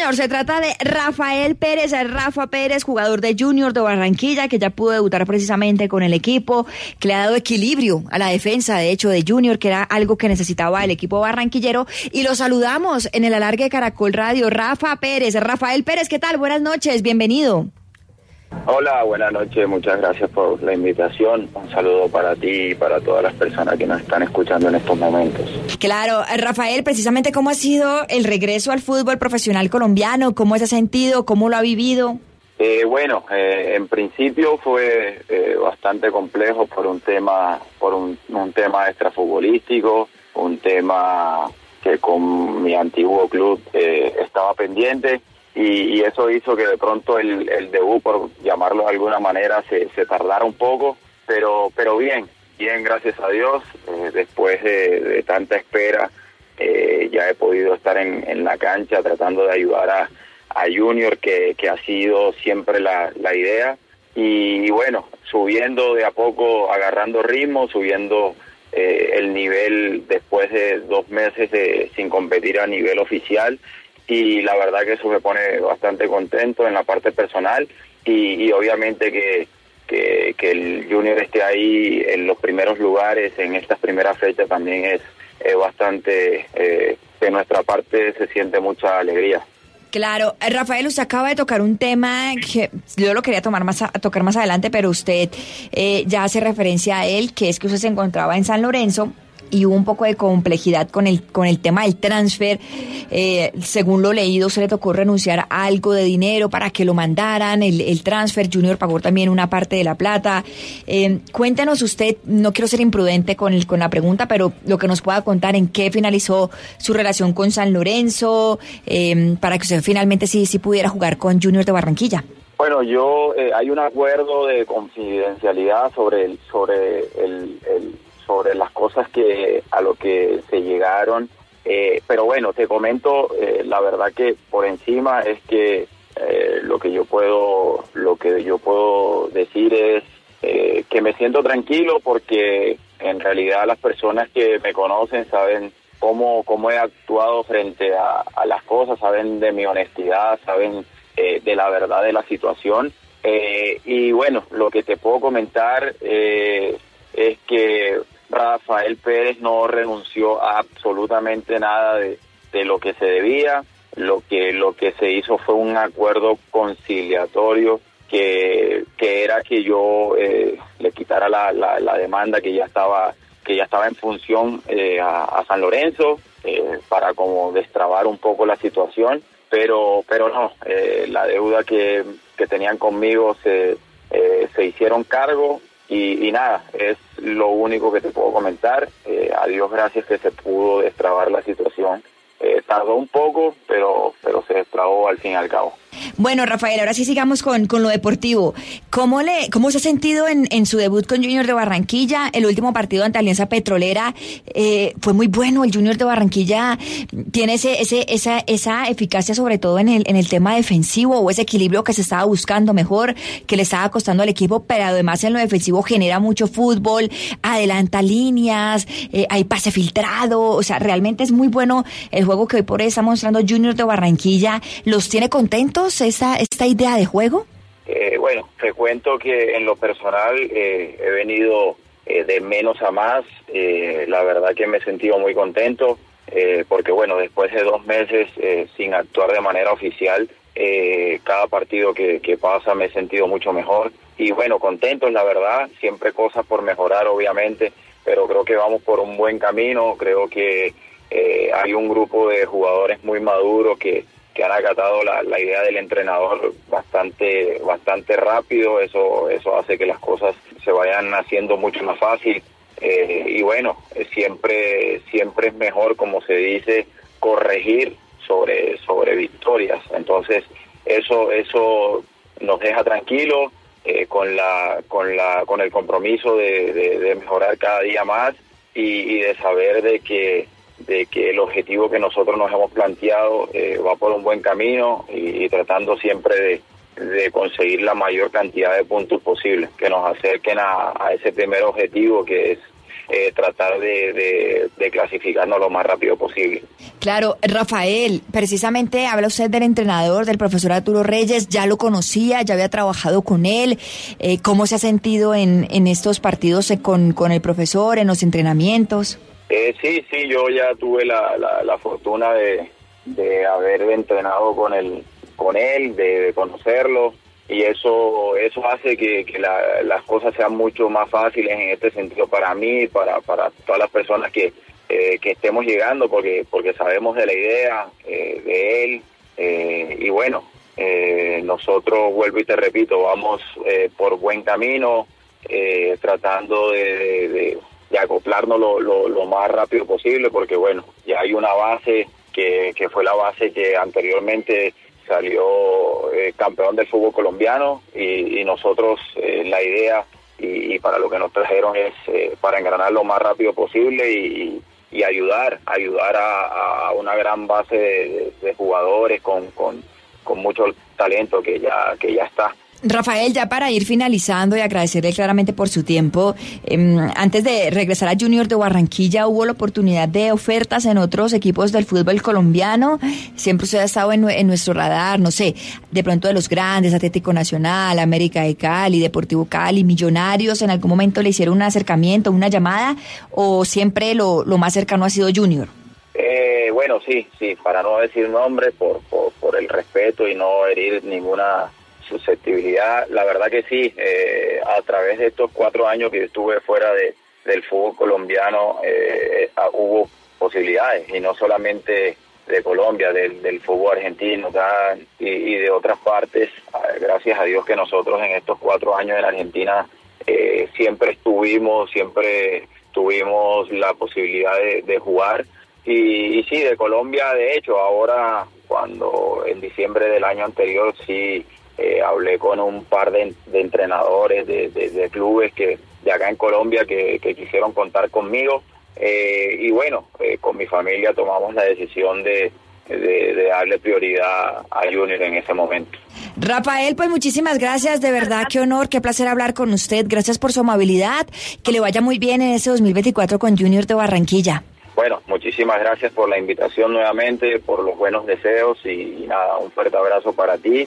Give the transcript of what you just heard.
Señor, se trata de Rafael Pérez, Rafa Pérez, jugador de Junior de Barranquilla, que ya pudo debutar precisamente con el equipo, que le ha dado equilibrio a la defensa, de hecho, de Junior, que era algo que necesitaba el equipo barranquillero. Y lo saludamos en el alargue de Caracol Radio. Rafa Pérez, Rafael Pérez, ¿qué tal? Buenas noches, bienvenido. Hola, buenas noches, muchas gracias por la invitación. Un saludo para ti y para todas las personas que nos están escuchando en estos momentos. Claro, Rafael, precisamente cómo ha sido el regreso al fútbol profesional colombiano, cómo se ha sentido, cómo lo ha vivido. Eh, bueno, eh, en principio fue eh, bastante complejo por un tema, por un, un tema extrafutbolístico, un tema que con mi antiguo club estaba pendiente y, eso hizo que de pronto el, el, debut, por llamarlo de alguna manera, se, se tardara un poco, pero, pero bien, bien, gracias a Dios, eh, después de, tanta espera, eh, ya he podido estar en, en, la cancha tratando de ayudar a, a Junior, que, ha sido siempre la, idea, y, bueno, subiendo de a poco, agarrando ritmo, subiendo eh, el nivel después de dos meses de, sin competir a nivel oficial y la verdad que eso me pone bastante contento en la parte personal y, obviamente que, que, el Junior esté ahí en los primeros lugares en estas primeras fechas también es, bastante, eh, de nuestra parte se siente mucha alegría. Claro, Rafael, usted acaba de tocar un tema que yo lo quería tomar más tocar más adelante, pero usted eh, ya hace referencia a él, que es que usted se encontraba en San Lorenzo y hubo un poco de complejidad con el, con el tema del transfer. Eh, según lo leído, se le tocó renunciar a algo de dinero para que lo mandaran. El, el transfer Junior pagó también una parte de la plata. Eh, cuéntenos usted, no quiero ser imprudente con, el, con la pregunta, pero lo que nos pueda contar en qué finalizó su relación con San Lorenzo, eh, para que usted finalmente sí, sí pudiera jugar con Junior de Barranquilla. Bueno, yo hay un acuerdo de confidencialidad sobre el sobre el sobre las cosas que a lo que se llegaron. Eh, pero bueno, te comento, eh, la verdad que por encima es que eh, lo que yo puedo, lo que yo puedo decir es que me siento tranquilo porque en realidad las personas que me conocen saben cómo, cómo he actuado frente a, a las cosas, saben de mi honestidad, saben de la verdad de la situación. y bueno, lo que te puedo comentar es que Rafael Pérez no renunció a absolutamente nada de, lo que se debía. Lo que, lo que se hizo fue un acuerdo conciliatorio que, que era que yo eh, le quitara la, la, demanda que ya estaba que ya estaba en función eh, a, San Lorenzo eh, para como destrabar un poco la situación pero pero no la deuda que, que tenían conmigo se se hicieron cargo y, nada, es lo único que te puedo comentar. Eh, a Dios gracias que se pudo destrabar la situación. Eh, tardó un poco, pero, pero se destrabó al fin y al cabo. Bueno, Rafael, ahora sí sigamos con, con lo deportivo. ¿Cómo, le, ¿Cómo se ha sentido en, en, su debut con Junior de Barranquilla? El último partido ante Alianza Petrolera eh, fue muy bueno. El Junior de Barranquilla tiene ese, ese, esa, esa eficacia, sobre todo en el, en el tema defensivo o ese equilibrio que se estaba buscando mejor, que le estaba costando al equipo, pero además en lo defensivo genera mucho fútbol, adelanta líneas, eh, hay pase filtrado. O sea, realmente es muy bueno el juego que hoy por hoy está mostrando Junior de Barranquilla. ¿Los tiene contentos? Esta, esta idea de juego? Eh, bueno, te cuento que en lo personal eh, he venido eh, de menos a más. la verdad que me he sentido muy contento porque, bueno, después de dos meses sin actuar de manera oficial, cada partido que, pasa me he sentido mucho mejor. Y bueno, contentos, la verdad. Siempre cosas por mejorar, obviamente, pero creo que vamos por un buen camino. Creo que hay un grupo de jugadores muy maduros que que han acatado la, la, idea del entrenador bastante bastante rápido eso eso hace que las cosas se vayan haciendo mucho más fácil eh, y bueno siempre siempre es mejor como se dice corregir sobre, sobre victorias. Entonces, eso, eso nos deja tranquilos eh, con, la, con, la, con el compromiso de, mejorar cada día más y, de saber de que, de que el objetivo que nosotros nos hemos planteado eh, va por un buen camino y, tratando siempre de, de, conseguir la mayor cantidad de puntos posibles que nos acerquen a ese primer objetivo que es eh, tratar de, de, clasificarnos lo más rápido posible. Claro, Rafael, precisamente habla usted del entrenador, del profesor Arturo Reyes, ya lo conocía, ya había trabajado con él, eh, ¿cómo se ha sentido en, en estos partidos con, con el profesor, en los entrenamientos? Sí, sí, yo ya tuve la, la, fortuna de, de haber entrenado con, el, con él, de conocerlo y eso eso hace que, las cosas sean mucho más fáciles en este sentido para mí, para, para todas las personas que, eh, que estemos llegando, porque porque sabemos de la idea eh, de él eh, y bueno, nosotros, vuelvo y te repito, vamos por buen camino, tratando de, de, acoplarnos lo, lo, más rápido posible, porque bueno, ya hay una base que, que fue la base que anteriormente salió eh, campeón del fútbol colombiano y, nosotros eh, la idea y, para lo que nos trajeron es eh, para engranar lo más rápido posible y, ayudar, ayudar a, una gran base de, jugadores con, con, con mucho talento que ya, que ya está. Rafael, ya para ir finalizando y agradecerle claramente por su tiempo, em, antes de regresar a Junior de Barranquilla, ¿hubo la oportunidad de ofertas en otros equipos del fútbol colombiano? Siempre usted ha estado en, nuestro radar, no sé, de pronto de los grandes, Atlético Nacional, América de Cali, Deportivo Cali, Millonarios, ¿en algún momento le hicieron un acercamiento, una llamada o siempre lo, más cercano ha sido Junior? Eh, bueno, sí, sí, para no decir nombre, por, por el respeto y no herir ninguna susceptibilidad, la verdad que sí, eh, a través de estos cuatro años que estuve fuera de, del fútbol colombiano, eh, hubo posibilidades, y no solamente de Colombia, del, fútbol argentino y, de otras partes. Ah, gracias a Dios que nosotros en estos cuatro años en Argentina eh, siempre estuvimos, siempre tuvimos la posibilidad de, jugar. Y, y, sí, de Colombia, de hecho, ahora cuando en diciembre del año anterior sí eh, hablé con un par de, entrenadores de, clubes que de acá en Colombia que, quisieron contar conmigo eh, y bueno, eh, con mi familia tomamos la decisión de, de, darle prioridad a Junior en ese momento. Rafael, pues muchísimas gracias, de verdad, qué honor, qué placer hablar con usted, gracias por su amabilidad, que le vaya muy bien en ese 2024 con Junior de Barranquilla. Bueno, muchísimas gracias por la invitación nuevamente, por los buenos deseos y nada, un fuerte abrazo para ti